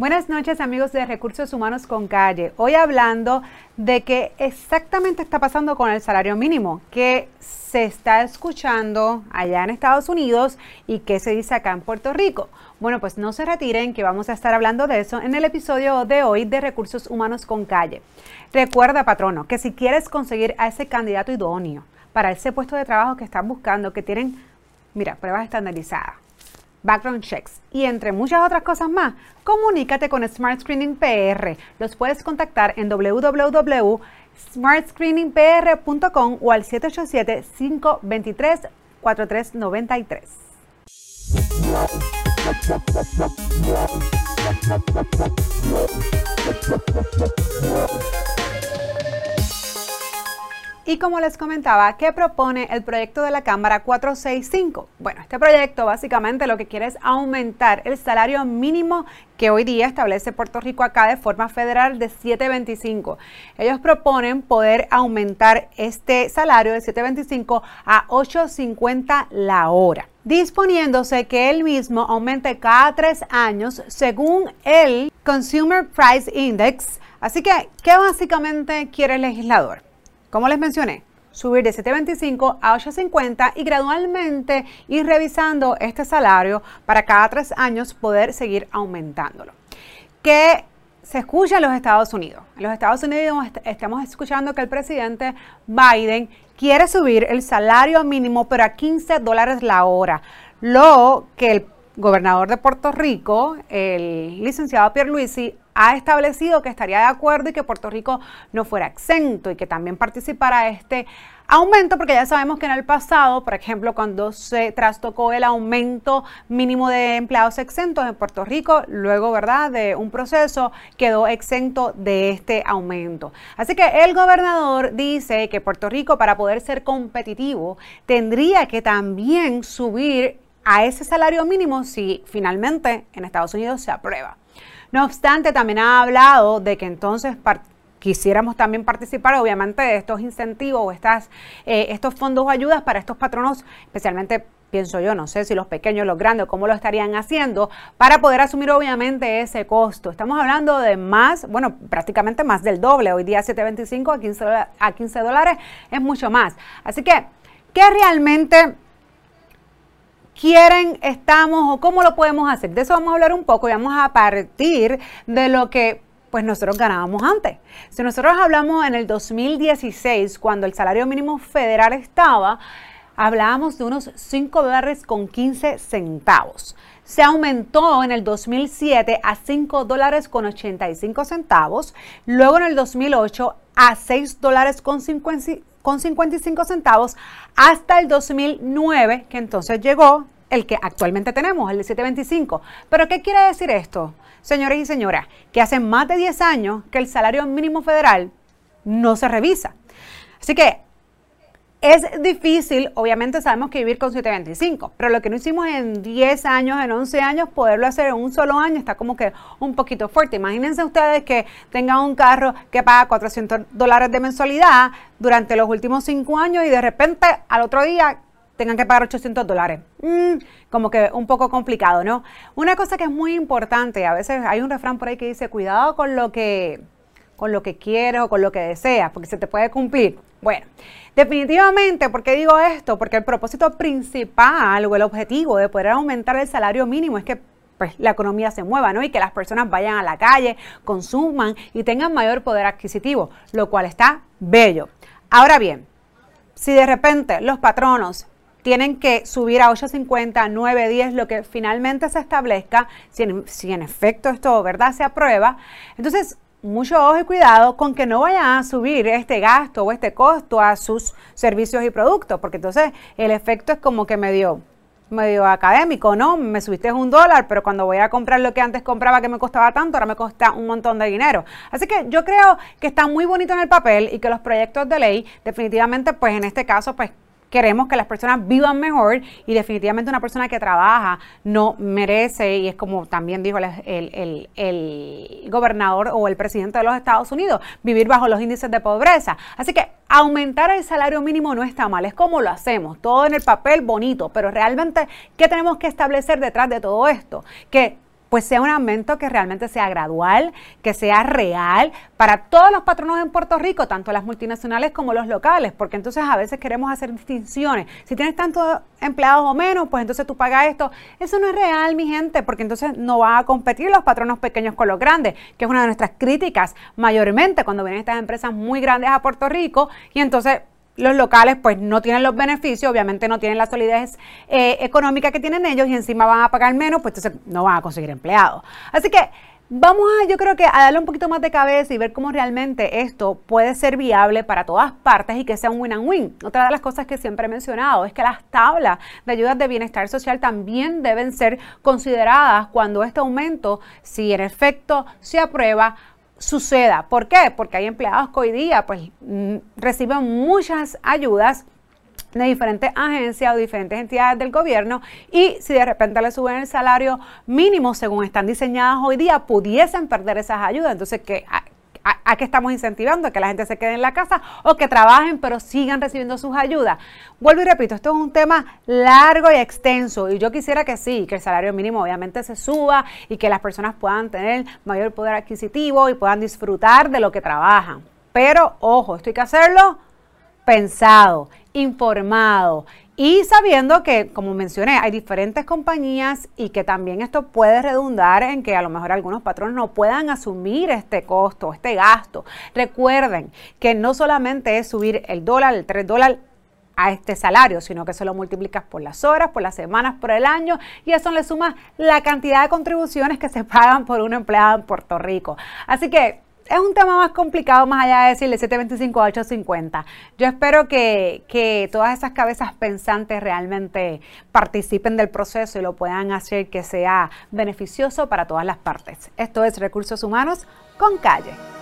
Buenas noches amigos de Recursos Humanos con Calle. Hoy hablando de qué exactamente está pasando con el salario mínimo, que se está escuchando allá en Estados Unidos y qué se dice acá en Puerto Rico. Bueno, pues no se retiren que vamos a estar hablando de eso en el episodio de hoy de Recursos Humanos con Calle. Recuerda, patrono, que si quieres conseguir a ese candidato idóneo para ese puesto de trabajo que estás buscando, que tienen, mira, pruebas estandarizadas background checks y entre muchas otras cosas más, comunícate con Smart Screening PR. Los puedes contactar en www.smartscreeningpr.com o al 787-523-4393. Y como les comentaba, ¿qué propone el proyecto de la Cámara 465? Bueno, este proyecto básicamente lo que quiere es aumentar el salario mínimo que hoy día establece Puerto Rico acá de forma federal de 7.25. Ellos proponen poder aumentar este salario de 7.25 a 8.50 la hora disponiéndose que el mismo aumente cada tres años según el Consumer Price Index. Así que, ¿qué básicamente quiere el legislador? Como les mencioné, subir de 7.25 a 8.50 y gradualmente ir revisando este salario para cada tres años poder seguir aumentándolo. ¿Qué se escucha en los Estados Unidos? En los Estados Unidos estamos escuchando que el presidente Biden quiere subir el salario mínimo pero a 15 dólares la hora, lo que el gobernador de Puerto Rico, el licenciado Pierre Luisi, ha establecido que estaría de acuerdo y que Puerto Rico no fuera exento y que también participara este aumento, porque ya sabemos que en el pasado, por ejemplo, cuando se trastocó el aumento mínimo de empleados exentos en Puerto Rico, luego, ¿verdad?, de un proceso, quedó exento de este aumento. Así que el gobernador dice que Puerto Rico, para poder ser competitivo, tendría que también subir a ese salario mínimo si finalmente en Estados Unidos se aprueba. No obstante, también ha hablado de que entonces quisiéramos también participar, obviamente, de estos incentivos o estas, eh, estos fondos o ayudas para estos patronos, especialmente pienso yo, no sé si los pequeños, los grandes, cómo lo estarían haciendo, para poder asumir obviamente ese costo. Estamos hablando de más, bueno, prácticamente más del doble. Hoy día 7.25 a 15, a 15 dólares es mucho más. Así que, ¿qué realmente quieren, estamos o cómo lo podemos hacer. De eso vamos a hablar un poco y vamos a partir de lo que pues nosotros ganábamos antes. Si nosotros hablamos en el 2016, cuando el salario mínimo federal estaba, hablábamos de unos 5 dólares con 15 centavos. Se aumentó en el 2007 a 5 dólares con 85 centavos, luego en el 2008 a 6 dólares con 50, con 55 centavos hasta el 2009, que entonces llegó el que actualmente tenemos, el de 725. Pero ¿qué quiere decir esto, señores y señoras? Que hace más de 10 años que el salario mínimo federal no se revisa. Así que es difícil, obviamente sabemos que vivir con 725, pero lo que no hicimos en 10 años, en 11 años, poderlo hacer en un solo año está como que un poquito fuerte. Imagínense ustedes que tengan un carro que paga 400 dólares de mensualidad durante los últimos 5 años y de repente al otro día tengan que pagar 800 dólares. Mm, como que un poco complicado, ¿no? Una cosa que es muy importante, a veces hay un refrán por ahí que dice, cuidado con lo que con lo que quieres o con lo que deseas, porque se te puede cumplir. Bueno, definitivamente, ¿por qué digo esto? Porque el propósito principal o el objetivo de poder aumentar el salario mínimo es que pues, la economía se mueva, ¿no? Y que las personas vayan a la calle, consuman y tengan mayor poder adquisitivo, lo cual está bello. Ahora bien, si de repente los patronos tienen que subir a 8.50, 9, 10, lo que finalmente se establezca, si en, si en efecto esto, ¿verdad?, se aprueba, entonces mucho ojo y cuidado con que no vayan a subir este gasto o este costo a sus servicios y productos, porque entonces el efecto es como que medio, medio académico, ¿no? Me subiste un dólar, pero cuando voy a comprar lo que antes compraba que me costaba tanto, ahora me cuesta un montón de dinero. Así que yo creo que está muy bonito en el papel y que los proyectos de ley definitivamente, pues en este caso, pues queremos que las personas vivan mejor y definitivamente una persona que trabaja no merece, y es como también dijo el, gobernador o el presidente de los Estados Unidos, vivir bajo los índices de pobreza. Así que aumentar el salario mínimo no está mal, es como lo hacemos, todo en el papel bonito, pero realmente, ¿qué tenemos que establecer detrás de todo esto? Que pues sea un aumento que realmente sea gradual, que sea real para todos los patronos en Puerto Rico, tanto las multinacionales como los locales, porque entonces a veces queremos hacer distinciones. Si tienes tantos empleados o menos, pues entonces tú pagas esto. Eso no es real, mi gente, porque entonces no van a competir los patronos pequeños con los grandes, que es una de nuestras críticas mayormente cuando vienen estas empresas muy grandes a Puerto Rico y entonces los locales pues no tienen los beneficios, obviamente no tienen la solidez eh, económica que tienen ellos y encima van a pagar menos, pues entonces no van a conseguir empleados. Así que vamos a, yo creo que a darle un poquito más de cabeza y ver cómo realmente esto puede ser viable para todas partes y que sea un win-and-win. Otra de las cosas que siempre he mencionado es que las tablas de ayudas de bienestar social también deben ser consideradas cuando este aumento, si en efecto se aprueba, suceda. ¿Por qué? Porque hay empleados que hoy día pues, mm, reciben muchas ayudas de diferentes agencias o diferentes entidades del gobierno y si de repente le suben el salario mínimo según están diseñadas hoy día, pudiesen perder esas ayudas. Entonces, ¿qué, a, qué estamos incentivando? ¿A que la gente se quede en la casa o que trabajen pero sigan recibiendo sus ayudas? Vuelvo y repito, esto es un tema largo y extenso y yo quisiera que sí, que el salario mínimo obviamente se suba y que las personas puedan tener mayor poder adquisitivo y puedan disfrutar de lo que trabajan. Pero ojo, esto hay que hacerlo pensado, informado y sabiendo que, como mencioné, hay diferentes compañías y que también esto puede redundar en que a lo mejor algunos patrones no puedan asumir este costo, este gasto. Recuerden que no solamente es subir el dólar, el 3 dólares a este salario, sino que se lo multiplicas por las horas, por las semanas, por el año y eso le suma la cantidad de contribuciones que se pagan por un empleado en Puerto Rico. Así que es un tema más complicado más allá de decirle 725 a 850. Yo espero que, que todas esas cabezas pensantes realmente participen del proceso y lo puedan hacer que sea beneficioso para todas las partes. Esto es Recursos Humanos con Calle.